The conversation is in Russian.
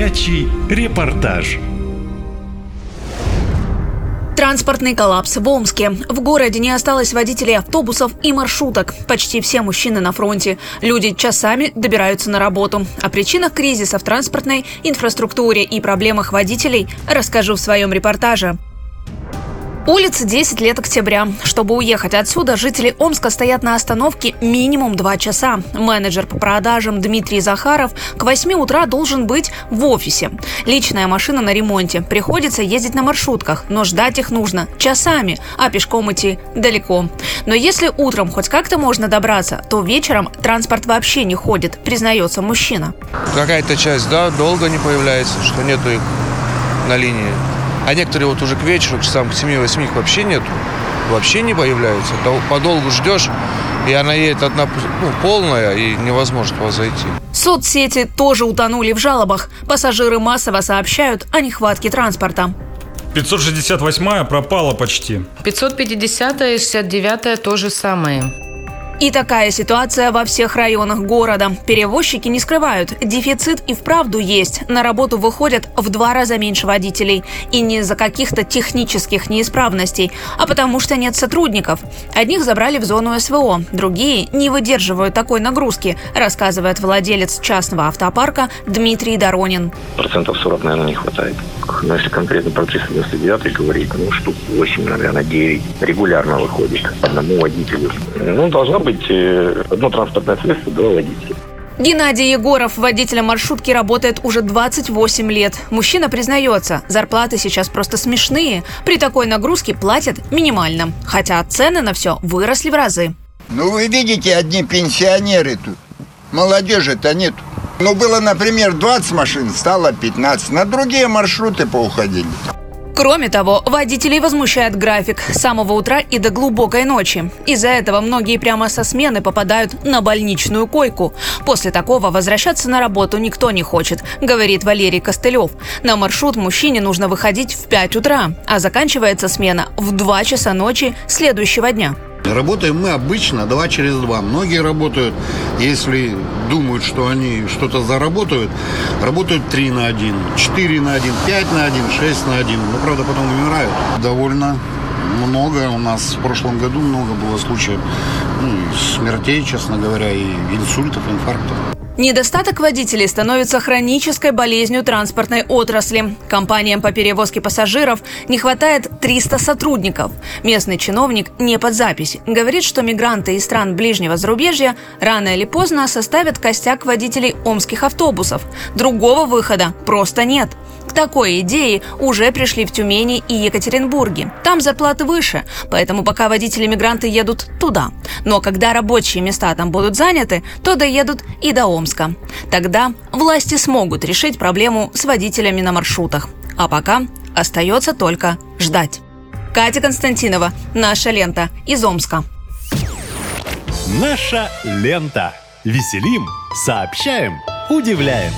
Горячий репортаж. Транспортный коллапс в Омске. В городе не осталось водителей автобусов и маршруток. Почти все мужчины на фронте. Люди часами добираются на работу. О причинах кризиса в транспортной инфраструктуре и проблемах водителей расскажу в своем репортаже. Улица 10 лет октября. Чтобы уехать отсюда, жители Омска стоят на остановке минимум 2 часа. Менеджер по продажам Дмитрий Захаров к 8 утра должен быть в офисе. Личная машина на ремонте. Приходится ездить на маршрутках, но ждать их нужно часами, а пешком идти далеко. Но если утром хоть как-то можно добраться, то вечером транспорт вообще не ходит, признается мужчина. Какая-то часть, да, долго не появляется, что нету их на линии. А некоторые вот уже к вечеру, к часам к 7-8 их вообще нету. Вообще не появляются. То подолгу ждешь, и она едет одна ну, полная, и невозможно туда зайти. Соцсети тоже утонули в жалобах. Пассажиры массово сообщают о нехватке транспорта. 568 пропала почти. 550 и 69 то же самое. И такая ситуация во всех районах города. Перевозчики не скрывают, дефицит и вправду есть. На работу выходят в два раза меньше водителей. И не из-за каких-то технических неисправностей, а потому что нет сотрудников. Одних забрали в зону СВО, другие не выдерживают такой нагрузки, рассказывает владелец частного автопарка Дмитрий Доронин. Процентов 40, наверное, не хватает. Но если конкретно про 399 говорить, ну, штук 8, наверное, 9 регулярно выходит одному водителю. Ну, должна быть быть э, одно транспортное средство, два водителя. Геннадий Егоров, водителем маршрутки, работает уже 28 лет. Мужчина признается, зарплаты сейчас просто смешные. При такой нагрузке платят минимально. Хотя цены на все выросли в разы. Ну, вы видите, одни пенсионеры тут. Молодежи-то нет. Ну, было, например, 20 машин, стало 15. На другие маршруты поуходили. Кроме того, водителей возмущает график с самого утра и до глубокой ночи. Из-за этого многие прямо со смены попадают на больничную койку. После такого возвращаться на работу никто не хочет, говорит Валерий Костылев. На маршрут мужчине нужно выходить в 5 утра, а заканчивается смена в 2 часа ночи следующего дня. Работаем мы обычно два через два. Многие работают, если думают, что они что-то заработают, работают три на один, четыре на один, пять на один, шесть на один. Ну, правда, потом умирают. Довольно много. У нас в прошлом году много было случаев ну, смертей, честно говоря, и инсультов, инфарктов. Недостаток водителей становится хронической болезнью транспортной отрасли. Компаниям по перевозке пассажиров не хватает 300 сотрудников. Местный чиновник не под запись. Говорит, что мигранты из стран ближнего зарубежья рано или поздно составят костяк водителей омских автобусов. Другого выхода просто нет. К такой идее уже пришли в Тюмени и Екатеринбурге. Там зарплаты выше, поэтому пока водители-мигранты едут туда. Но когда рабочие места там будут заняты, то доедут и до Омска. Тогда власти смогут решить проблему с водителями на маршрутах. А пока остается только ждать. Катя Константинова, «Наша лента» из Омска. Наша лента. Веселим, сообщаем, удивляем.